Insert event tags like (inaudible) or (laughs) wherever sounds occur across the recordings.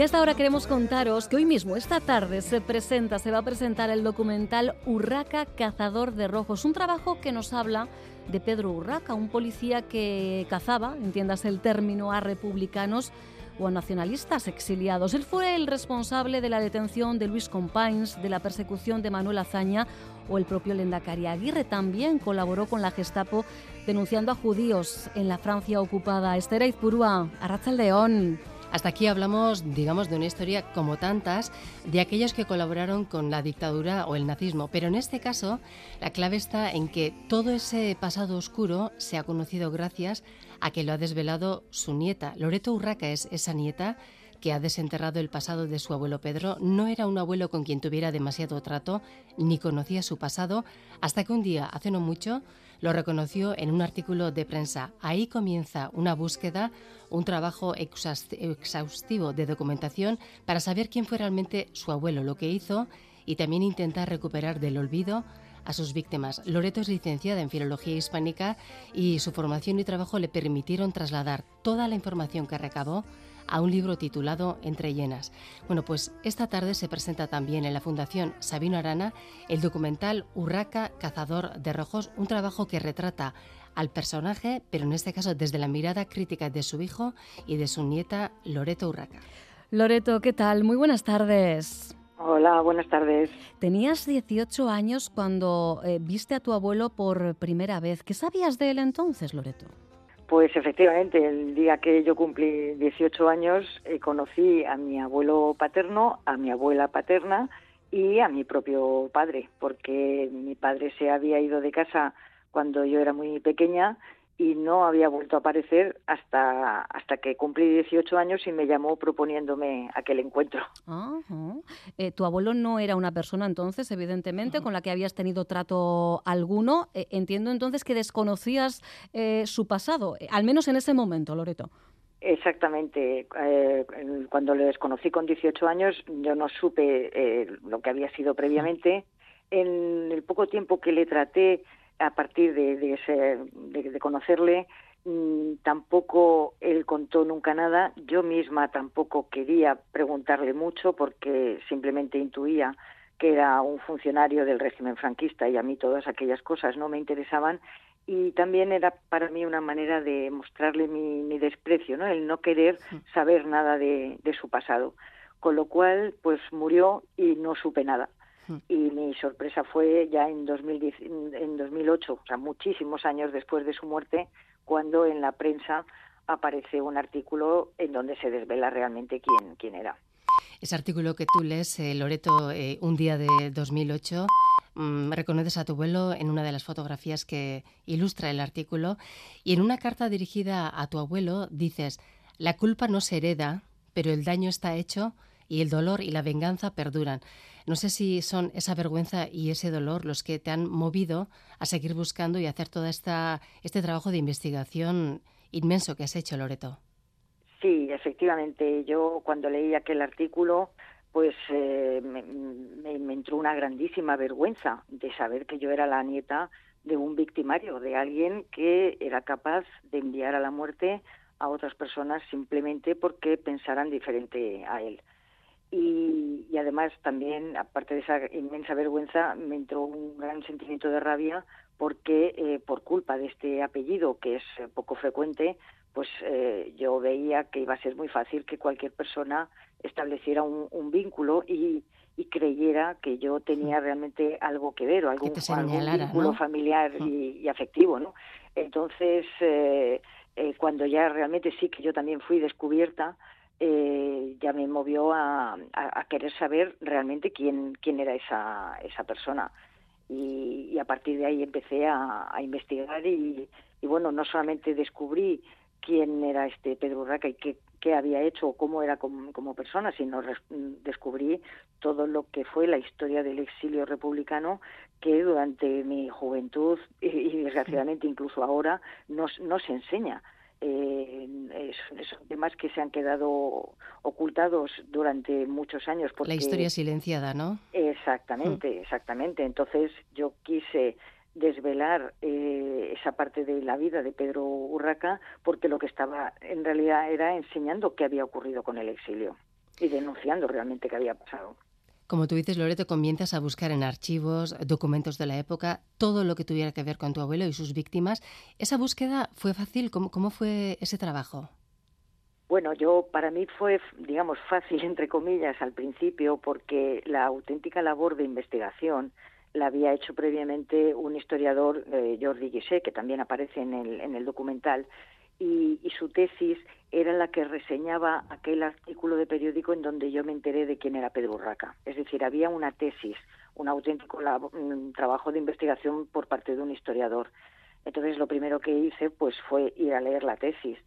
Y hasta ahora queremos contaros que hoy mismo, esta tarde, se presenta, se va a presentar el documental Urraca, Cazador de Rojos, un trabajo que nos habla de Pedro Urraca, un policía que cazaba, entiendas el término, a republicanos o a nacionalistas exiliados. Él fue el responsable de la detención de Luis Companys, de la persecución de Manuel Azaña o el propio Lendakari Aguirre. También colaboró con la Gestapo denunciando a judíos en la Francia ocupada. Esther Izpurúa, León. Hasta aquí hablamos, digamos, de una historia como tantas de aquellos que colaboraron con la dictadura o el nazismo, pero en este caso la clave está en que todo ese pasado oscuro se ha conocido gracias a que lo ha desvelado su nieta. Loreto Urraca es esa nieta que ha desenterrado el pasado de su abuelo Pedro, no era un abuelo con quien tuviera demasiado trato, ni conocía su pasado, hasta que un día, hace no mucho, lo reconoció en un artículo de prensa. Ahí comienza una búsqueda, un trabajo exhaustivo de documentación para saber quién fue realmente su abuelo, lo que hizo y también intentar recuperar del olvido a sus víctimas. Loreto es licenciada en Filología Hispánica y su formación y trabajo le permitieron trasladar toda la información que recabó a un libro titulado Entre llenas. Bueno, pues esta tarde se presenta también en la Fundación Sabino Arana el documental Urraca, Cazador de Rojos, un trabajo que retrata al personaje, pero en este caso desde la mirada crítica de su hijo y de su nieta Loreto Urraca. Loreto, ¿qué tal? Muy buenas tardes. Hola, buenas tardes. Tenías 18 años cuando eh, viste a tu abuelo por primera vez. ¿Qué sabías de él entonces, Loreto? Pues efectivamente, el día que yo cumplí 18 años eh, conocí a mi abuelo paterno, a mi abuela paterna y a mi propio padre, porque mi padre se había ido de casa cuando yo era muy pequeña y no había vuelto a aparecer hasta, hasta que cumplí 18 años y me llamó proponiéndome aquel encuentro. Eh, tu abuelo no era una persona entonces, evidentemente, con la que habías tenido trato alguno. Eh, entiendo entonces que desconocías eh, su pasado, al menos en ese momento, Loreto. Exactamente. cuando le desconocí con 18 años, yo no supe lo que había sido previamente. En el poco tiempo que le traté, a partir de, de, conocerle, mm, tampoco él contó nunca nada. Yo misma tampoco quería preguntarle mucho porque simplemente intuía que era un funcionario del régimen franquista y a mí todas aquellas cosas no me interesaban y también era para mí una manera de mostrarle mi, mi desprecio, ¿no? El no querer saber nada de, de su pasado. Con lo cual, pues murió y no supe nada y mi sorpresa fue ya en, 2010, en 2008, o sea, muchísimos años después de su muerte, cuando en la prensa aparece un artículo en donde se desvela realmente quién, quién era. Ese artículo que tú lees, eh, Loreto, eh, un día de 2008, mm, reconoces a tu abuelo en una de las fotografías que ilustra el artículo y en una carta dirigida a tu abuelo dices, la culpa no se hereda, pero el daño está hecho y el dolor y la venganza perduran. No sé si son esa vergüenza y ese dolor los que te han movido a seguir buscando y hacer todo esta, este trabajo de investigación inmenso que has hecho, Loreto. Sí, efectivamente. Yo cuando leí aquel artículo, pues eh, me, me, entró una grandísima vergüenza de saber que yo era la nieta de un victimario, de alguien que era capaz de enviar a la muerte a otras personas simplemente porque pensaran diferente a él y, además también, aparte de esa inmensa vergüenza, me entró un gran sentimiento de rabia porque eh, por culpa de este apellido, que es eh, poco frecuente, pues eh, yo veía que iba a ser muy fácil que cualquier persona estableciera un, vínculo y, creyera que yo tenía realmente algo que ver o algún, vínculo familiar y, afectivo, ¿no? Entonces, cuando ya realmente sí que yo también fui descubierta, eh, ya me movió a, querer saber realmente quién, quién era esa, esa persona. Y, a partir de ahí empecé a, investigar y, bueno, no solamente descubrí quién era este Pedro Urraca y qué, qué había hecho o cómo era como, como, persona, sino descubrí todo lo que fue la historia del exilio republicano que durante mi juventud y, desgraciadamente incluso ahora no, no se enseña eh, son temas que se han quedado ocultados durante muchos años. Porque, la historia silenciada, ¿no? Exactamente, mm. exactamente. Entonces yo quise desvelar eh, esa parte de la vida de Pedro Urraca porque lo que estaba en realidad era enseñando qué había ocurrido con el exilio. y denunciando realmente qué había pasado. Como tú dices, Loreto, comienzas a buscar en archivos, documentos de la época, todo lo que tuviera que ver con tu abuelo y sus víctimas. ¿Esa búsqueda fue fácil? ¿Cómo, fue ese trabajo? Bueno, yo para mí fue, digamos, fácil entre comillas al principio porque la auténtica labor de investigación la había hecho previamente un historiador, eh, Jordi Guisset, que también aparece en el, en el documental, y, su tesis era la que reseñaba aquel artículo de periódico en donde yo me enteré de quién era Pedro Urraca. Es decir, había una tesis, un auténtico trabajo de investigación por parte de un historiador. Entonces, lo primero que hice pues fue ir a leer la tesis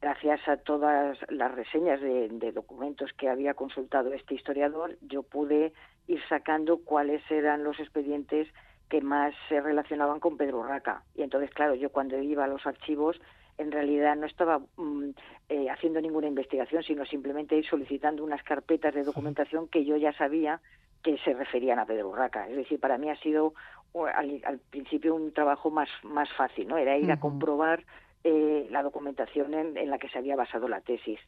gracias a todas las reseñas de, documentos que había consultado este historiador, yo pude ir sacando cuáles eran los expedientes que más se relacionaban con Pedro Raca. Y entonces, claro, yo cuando iba a los archivos, en realidad no estaba mm, eh, haciendo ninguna investigación, sino simplemente solicitando unas carpetas de documentación que yo ya sabía que se referían a Pedro Raca. Es decir, para mí ha sido al, principio un trabajo más, más fácil, ¿no? Era ir a comprobar eh, la documentación en, la que se había basado la tesis.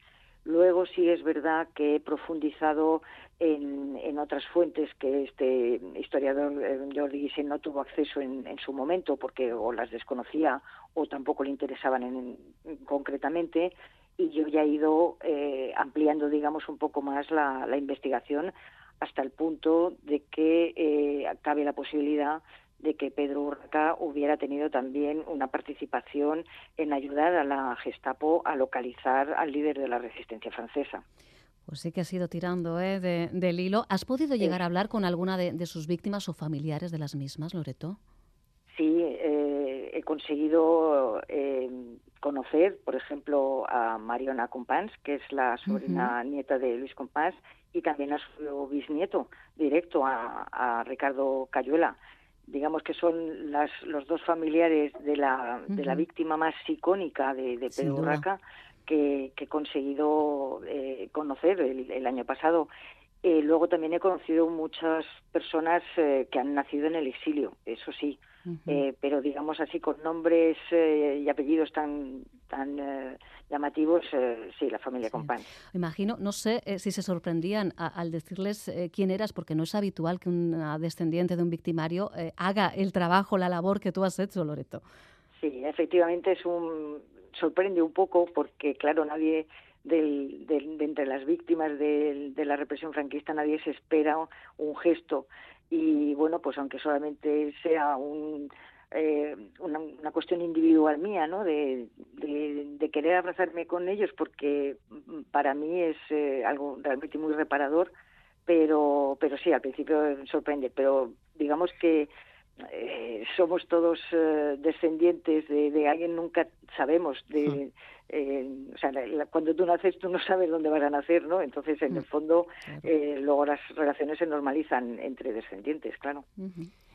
Luego sí es verdad que he profundizado en, otras fuentes que este historiador eh, Jordi Guisen no tuvo acceso en, su momento porque o las desconocía o tampoco le interesaban en, concretamente. Y yo ya he ido eh, ampliando digamos un poco más la, investigación hasta el punto de que cabe la posibilidad de que Pedro Urraca hubiera tenido también una participación en ayudar a la Gestapo a localizar al líder de la resistencia francesa. Pues sí que has ido tirando ¿eh? del hilo. ¿Has podido llegar a hablar con alguna de, sus víctimas o familiares de las mismas, Loreto? Sí, eh, he conseguido eh, conocer, por ejemplo, a Mariona Compans, que es la sobrina nieta de Luis Compans, y también a su bisnieto directo, a Ricardo Cayuela digamos que son las, los dos familiares de la, de la víctima más icónica de, de Pedro Urraca que, que, he conseguido eh, conocer el, año pasado. Eh, luego también he conocido muchas personas eh, que han nacido en el exilio, eso sí, eh, pero digamos así con nombres eh, y apellidos tan tan eh, llamativos, sí, la familia sí. Imagino, no sé si se sorprendían al decirles quién eras, porque no es habitual que una descendiente de un victimario haga el trabajo, la labor que tú has hecho, Loreto. Sí, efectivamente es un sorprende un poco porque claro nadie del, de entre las víctimas de, de, la represión franquista nadie se espera un gesto y bueno, pues aunque solamente sea un, eh, una, una, cuestión individual mía, ¿no? De, de, querer abrazarme con ellos porque para mí es eh, algo realmente muy reparador, pero, pero sí, al principio sorprende, pero digamos que eh, somos todos eh, descendientes de, de, alguien, nunca sabemos de... Eh, o sea, cuando tú naces tú no sabes dónde vas a nacer, ¿no? Entonces, en el fondo, eh, luego las relaciones se normalizan entre descendientes, claro.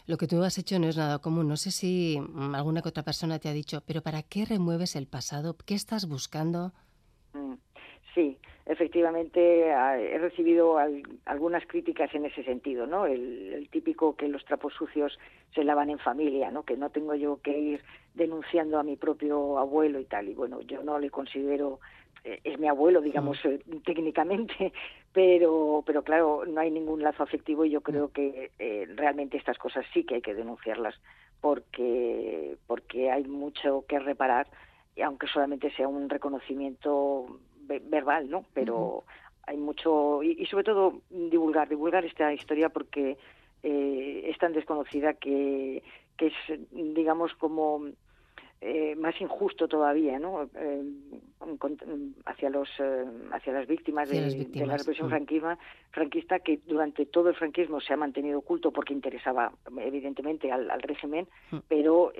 Lo que tú has hecho no es nada común. No sé si mm, alguna que otra persona te ha dicho, pero ¿para qué remueves el pasado? ¿Qué estás buscando? Mm, sí, efectivamente he recibido algunas críticas en ese sentido, ¿no? El, típico que los trapos sucios se lavan en familia, ¿no? Que no tengo yo que ir denunciando a mi propio abuelo y tal. Y bueno, yo no le considero eh, es mi abuelo, digamos, eh, (laughs) técnicamente, pero, pero claro, no hay ningún lazo afectivo y yo creo que eh, realmente estas cosas sí que hay que denunciarlas porque, porque hay mucho que reparar, y aunque solamente sea un reconocimiento verbal, ¿no? Pero hay mucho y, sobre todo divulgar, divulgar esta historia porque eh, es tan desconocida que, que es, digamos, como eh, más injusto todavía, ¿no? Eh, hacia los eh, hacia las víctimas, de, la represión mm. franquista que durante todo el franquismo se ha mantenido oculto porque interesaba evidentemente al, régimen, mm. pero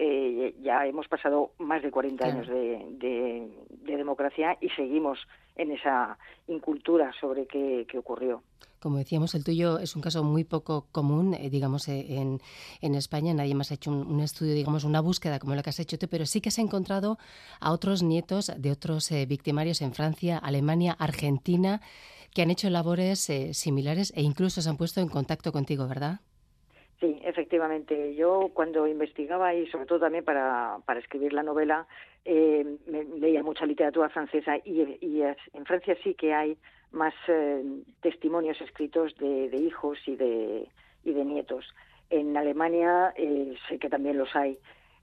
ya hemos pasado más de 40 años de, democracia y seguimos en esa incultura sobre qué ocurrió. Como decíamos, el tuyo es un caso muy poco común, eh, digamos, eh, en, España. Nadie más ha hecho un, estudio, digamos, una búsqueda como la que has hecho tú, pero sí que se ha encontrado a otros nietos de otros eh, victimarios en Francia, Alemania, Argentina, que han hecho labores similares e incluso se han puesto en contacto contigo, ¿verdad? Sí, efectivamente. Yo cuando investigaba y sobre todo también para, escribir la novela, leía mucha literatura francesa y en Francia sí que hay más eh, testimonios escritos de, hijos y de, y de nietos. En Alemania eh, sé que también los hay,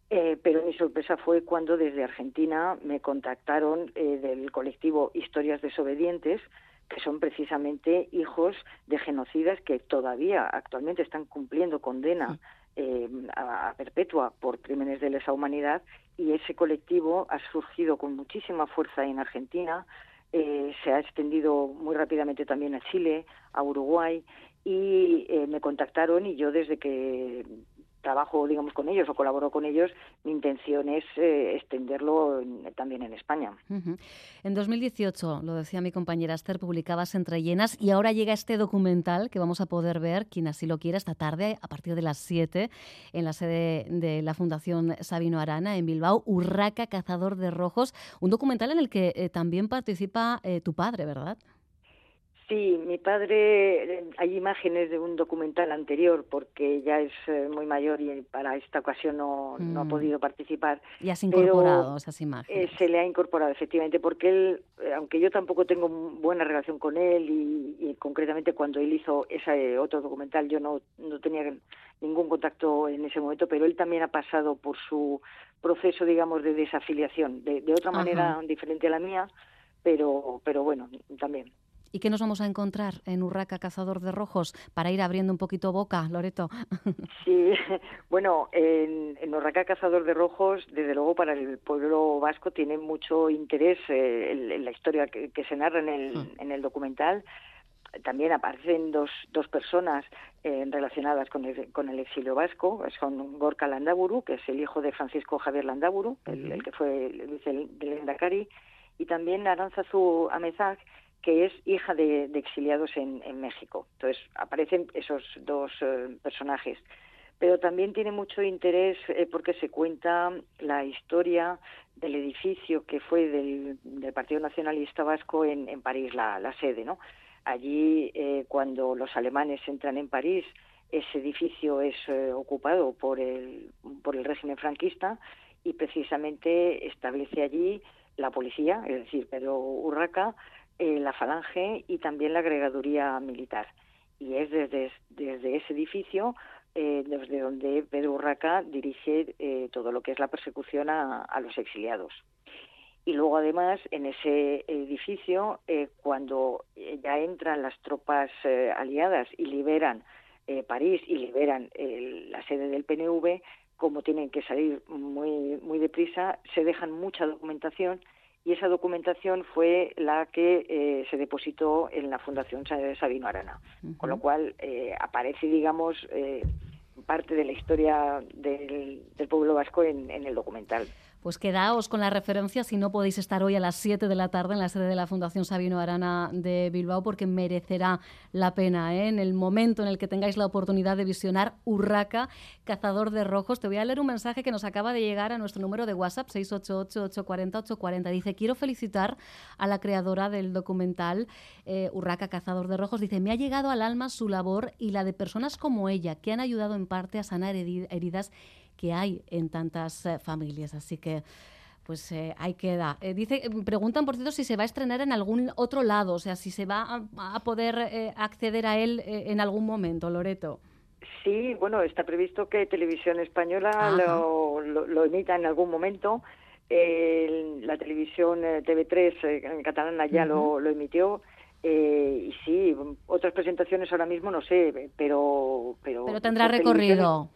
eh, pero mi sorpresa fue cuando desde Argentina me contactaron del colectivo Historias Desobedientes, que son precisamente hijos de genocidas que todavía actualmente están cumpliendo condena a, perpetua por crímenes de lesa humanidad y ese colectivo ha surgido con muchísima fuerza en Argentina, eh, se ha extendido muy rápidamente también a Chile, a Uruguay y eh, me contactaron y yo desde que trabajo, digamos, con ellos o colaboro con ellos, mi intención es eh, extenderlo también en España. En 2018, lo decía mi compañera Esther, publicabas Entre Llenas y ahora llega este documental que vamos a poder ver, quien así lo quiera, esta tarde a partir de las 7 en la sede de la Fundación Sabino Arana en Bilbao, Urraca, Cazador de Rojos, un documental en el que eh, también participa eh, tu padre, ¿verdad? Sí, mi padre, hay imágenes de un documental anterior porque ya es eh, muy mayor y para esta ocasión no, no ha mm. podido participar. Y has incorporado esas imágenes. Eh, se le ha incorporado, efectivamente, porque él, eh, aunque yo tampoco tengo buena relación con él y, concretamente cuando él hizo ese otro documental yo no, no tenía ningún contacto en ese momento, pero él también ha pasado por su proceso, digamos, de desafiliación, de, de otra manera diferente a la mía, pero, pero bueno, también. ¿Y qué nos vamos a encontrar en Urraca Cazador de Rojos para ir abriendo un poquito boca, Loreto? (laughs) Sí, bueno, en, Urraca Cazador de Rojos, desde luego para el pueblo vasco tiene mucho interés eh, en, la historia que, se narra en el, hmm. en el documental también aparecen dos, dos personas eh, relacionadas con el, con el exilio vasco, son Gorka Landaburu, que es el hijo de Francisco Javier Landaburu, el, que fue el vice del Endacari, y también Aranzazu Amezag, que es hija de, exiliados en, México. Entonces aparecen esos dos eh, personajes. Pero también tiene mucho interés eh, porque se cuenta la historia del edificio que fue del, Partido Nacionalista Vasco en, París, la, sede. ¿no? Allí, eh, cuando los alemanes entran en París, ese edificio es ocupado por el, por el régimen franquista y precisamente establece allí la policía, es decir, Pedro Urraca, eh, la Falange y también la agregaduría militar. Y es desde, ese edificio eh, desde donde Pedro Urraca dirige eh, todo lo que es la persecución a, los exiliados. Y luego, además, en ese edificio, cuando ya entran las tropas aliadas y liberan París y liberan la sede del PNV, como tienen que salir muy, muy deprisa, se dejan mucha documentación y esa documentación fue la que eh, se depositó en la Fundación Sabino Arana, con lo cual eh, aparece, digamos, eh, parte de la historia del, pueblo vasco en el documental. Pues quedaos con la referencia si no podéis estar hoy a las 7 de la tarde en la sede de la Fundación Sabino Arana de Bilbao, porque merecerá la pena ¿eh? en el momento en el que tengáis la oportunidad de visionar Urraca, Cazador de Rojos. Te voy a leer un mensaje que nos acaba de llegar a nuestro número de WhatsApp, 688-840-840. Dice, quiero felicitar a la creadora del documental eh, Urraca, Cazador de Rojos. Dice, me ha llegado al alma su labor y la de personas como ella, que han ayudado en parte a sanar heridas que hay en tantas eh, familias. Así que pues eh, ahí queda. Eh, dice, preguntan, por cierto, si se va a estrenar en algún otro lado, o sea, si se va a, poder acceder a él en algún momento, Loreto. Sí, bueno, está previsto que Televisión Española lo, emita en algún momento. la televisión TV3 en catalana ya lo, lo emitió. Eh, y sí, otras presentaciones ahora mismo no sé, pero... Pero, pero tendrá recorrido.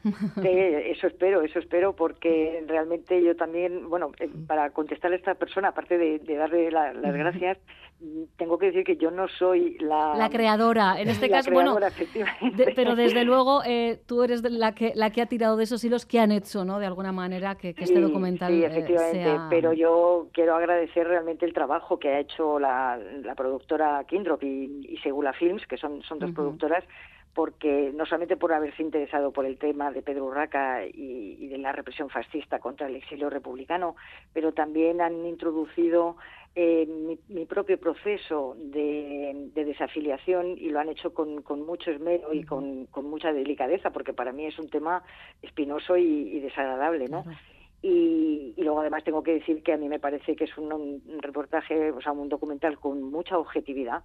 eso espero, eso espero, porque (laughs) realmente yo también, bueno, eh, para contestarle a esta persona, aparte de, darle las gracias, tengo que decir que yo no soy la... La creadora, en este (laughs) caso, bueno, pero desde (laughs) luego eh, tú eres la que, la que ha tirado de esos hilos que han hecho, ¿no? De alguna manera, que, este documental Sí, efectivamente, pero yo quiero agradecer realmente el trabajo que ha hecho la, la productora Kindrop y, y, Segula Films, que son, son dos productoras, porque no solamente por haberse interesado por el tema de Pedro Urraca y, de la represión fascista contra el exilio republicano, pero también han introducido eh, mi, propio proceso de, desafiliación y lo han hecho con, mucho esmero y con, mucha delicadeza, porque para mí es un tema espinoso y, desagradable, ¿no? Y, luego además tengo que decir que a mí me parece que es un, un reportaje, o sea, un documental con mucha objetividad,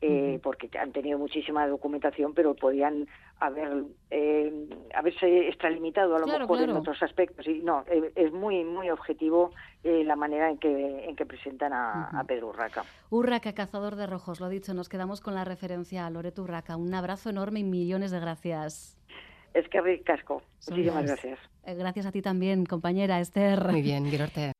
eh, porque han tenido muchísima documentación, pero podían haber eh, haberse extralimitado a lo mejor en otros aspectos. Y no, eh, es muy muy objetivo la manera en que en que presentan a, Pedro Urraca. Urraca, cazador de rojos, lo dicho, nos quedamos con la referencia a Loreto Urraca. Un abrazo enorme y millones de gracias. Es que ricasco. Muchísimas gracias. Gracias a ti también, compañera Esther. Muy bien, gracias.